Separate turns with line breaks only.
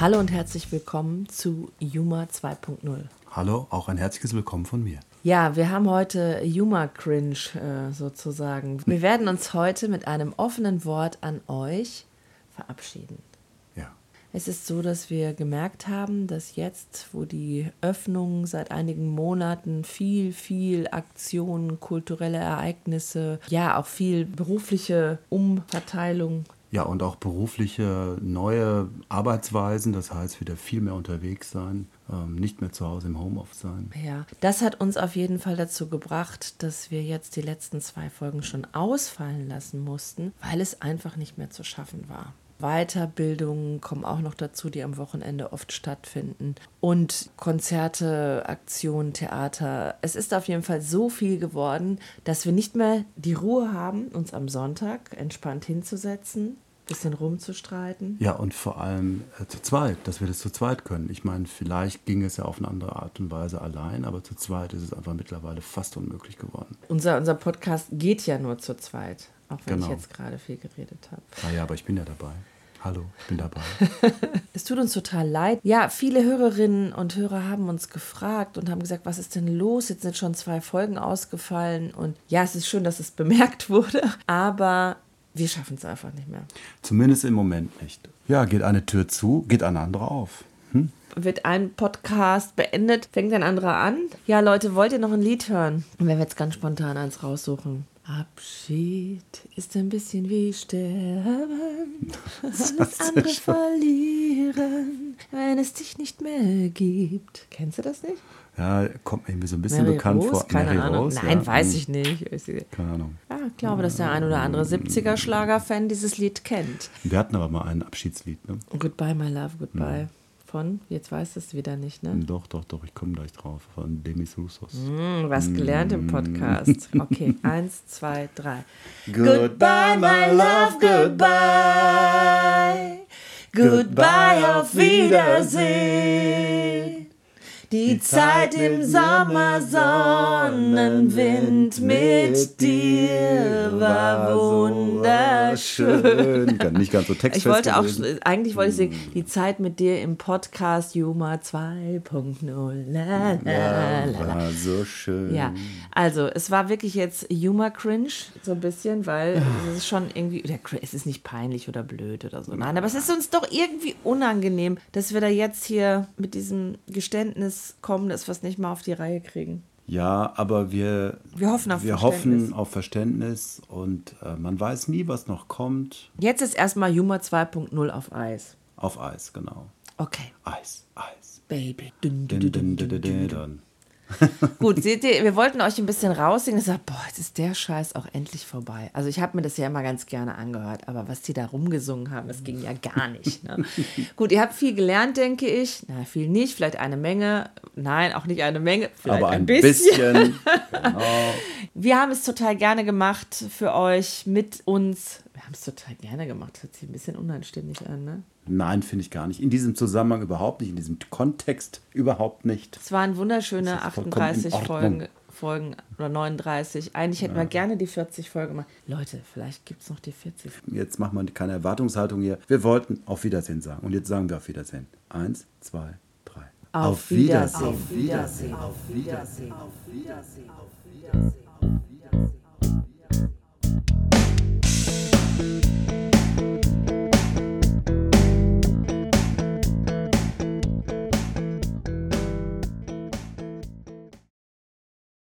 Hallo und herzlich willkommen zu Juma 2.0.
Hallo, auch ein herzliches Willkommen von mir.
Ja, wir haben heute Juma Cringe äh, sozusagen. Wir werden uns heute mit einem offenen Wort an euch verabschieden.
Ja.
Es ist so, dass wir gemerkt haben, dass jetzt, wo die Öffnung seit einigen Monaten viel, viel Aktionen, kulturelle Ereignisse, ja auch viel berufliche Umverteilung
Ja, und auch berufliche neue Arbeitsweisen, das heißt wieder viel mehr unterwegs sein, ähm, nicht mehr zu Hause im Homeoffice sein.
Ja, das hat uns auf jeden Fall dazu gebracht, dass wir jetzt die letzten zwei Folgen schon ausfallen lassen mussten, weil es einfach nicht mehr zu schaffen war. Weiterbildungen kommen auch noch dazu, die am Wochenende oft stattfinden. Und Konzerte, Aktionen, Theater. Es ist auf jeden Fall so viel geworden, dass wir nicht mehr die Ruhe haben, uns am Sonntag entspannt hinzusetzen, bisschen rumzustreiten.
Ja, und vor allem äh, zu zweit, dass wir das zu zweit können. Ich meine, vielleicht ging es ja auf eine andere Art und Weise allein, aber zu zweit ist es einfach mittlerweile fast unmöglich geworden.
Unser, unser Podcast geht ja nur zu zweit, auch wenn
Genau.
ich jetzt gerade viel geredet habe.
Ah ja, aber ich bin ja dabei. Hallo, ich bin dabei.
Es tut uns total leid. Ja, viele Hörerinnen und Hörer haben uns gefragt und haben gesagt, was ist denn los? Jetzt sind schon zwei Folgen ausgefallen. Und ja, es ist schön, dass es bemerkt wurde, aber wir schaffen es einfach nicht mehr.
Zumindest im Moment nicht. Ja, geht eine Tür zu, geht eine andere auf.
Wird ein Podcast beendet, fängt ein anderer an. Ja, Leute, wollt ihr noch ein Lied hören? Und wenn wir jetzt ganz spontan eins raussuchen. Abschied ist ein bisschen wie Sterben, alles andere verlieren, wenn es dich nicht mehr gibt. Kennst du das nicht?
Ja, kommt mir irgendwie so ein bisschen
Mary
bekannt
Rose?
vor.
Keine
Mary
Ahnung.
Rose,
Nein,
ja.
weiß
Hm,
ich nicht.
Keine Ahnung.
Ja, ich glaube, dass der ein oder andere 70er-Schlager-Fan dieses Lied kennt.
Wir hatten aber mal ein Abschiedslied, ne?
Goodbye, my love, goodbye. Von, jetzt weißt du es wieder nicht, ne?
Doch, doch, doch, ich komme gleich drauf. Von Demis Roussos.
Hm, was gelernt im Podcast. Okay, eins, zwei, drei.
Goodbye, my love,
goodbye. Goodbye, auf Wiedersehen. Die Zeit im Sommer, Sonnenwind mit dir war wunderschön.
Nicht ganz so
Ich
textfest
wollte auch, eigentlich wollte ich singen, die Zeit mit dir im Podcast Juma 2.0. La, la,
Ja,
la, la.
war so schön.
Ja, also es war wirklich jetzt Humor-Cringe, so ein bisschen, weil es ist schon irgendwie, es ist nicht peinlich oder blöd oder so. Nein, aber es ist uns doch irgendwie unangenehm, dass wir da jetzt hier mit diesem Geständnis kommen, dass wir es nicht mal auf die Reihe kriegen.
Ja, aber wir,
Wir hoffen auf
wir
Verständnis.
hoffen auf Verständnis und äh, man weiß nie, was noch kommt.
Jetzt ist erstmal Humor 2.0 auf Eis.
Auf Eis, genau.
Okay,
Eis, Eis.
Baby.
Dun,
dun,
Dun,
dun,
dun,
dun,
dun,
Gut, seht ihr, wir wollten euch ein bisschen raussingen. Ich sag, boah, jetzt ist der Scheiß auch endlich vorbei. Also ich habe mir das ja immer ganz gerne angehört, aber was die da rumgesungen haben, das ging ja gar nicht. Ne? Gut, ihr habt viel gelernt, denke ich. Na, viel nicht, vielleicht eine Menge. Nein, auch nicht eine Menge, vielleicht
Aber
ein,
ein
bisschen.
bisschen. genau.
Wir haben es total gerne gemacht für euch, mit uns. Wir haben es total gerne gemacht. Das hört sich ein bisschen unanständig an, ne?
Nein, finde ich gar nicht. In diesem Zusammenhang überhaupt nicht, in diesem Kontext überhaupt nicht.
Es waren wunderschöne
Das ist vollkommen in
38
Ordnung.
Folgen, Folgen oder 39. Eigentlich hätten wir gerne die 40 Folgen gemacht. Leute, vielleicht gibt es noch die 40.
Jetzt macht man keine Erwartungshaltung hier. Wir wollten auf Wiedersehen sagen. Und jetzt sagen wir auf Wiedersehen. Eins, zwei, drei.
Auf Wiedersehen.
Auf Wiedersehen.
Auf Wiedersehen. Auf Wiedersehen. Auf Wiedersehen. Auf Wiedersehen.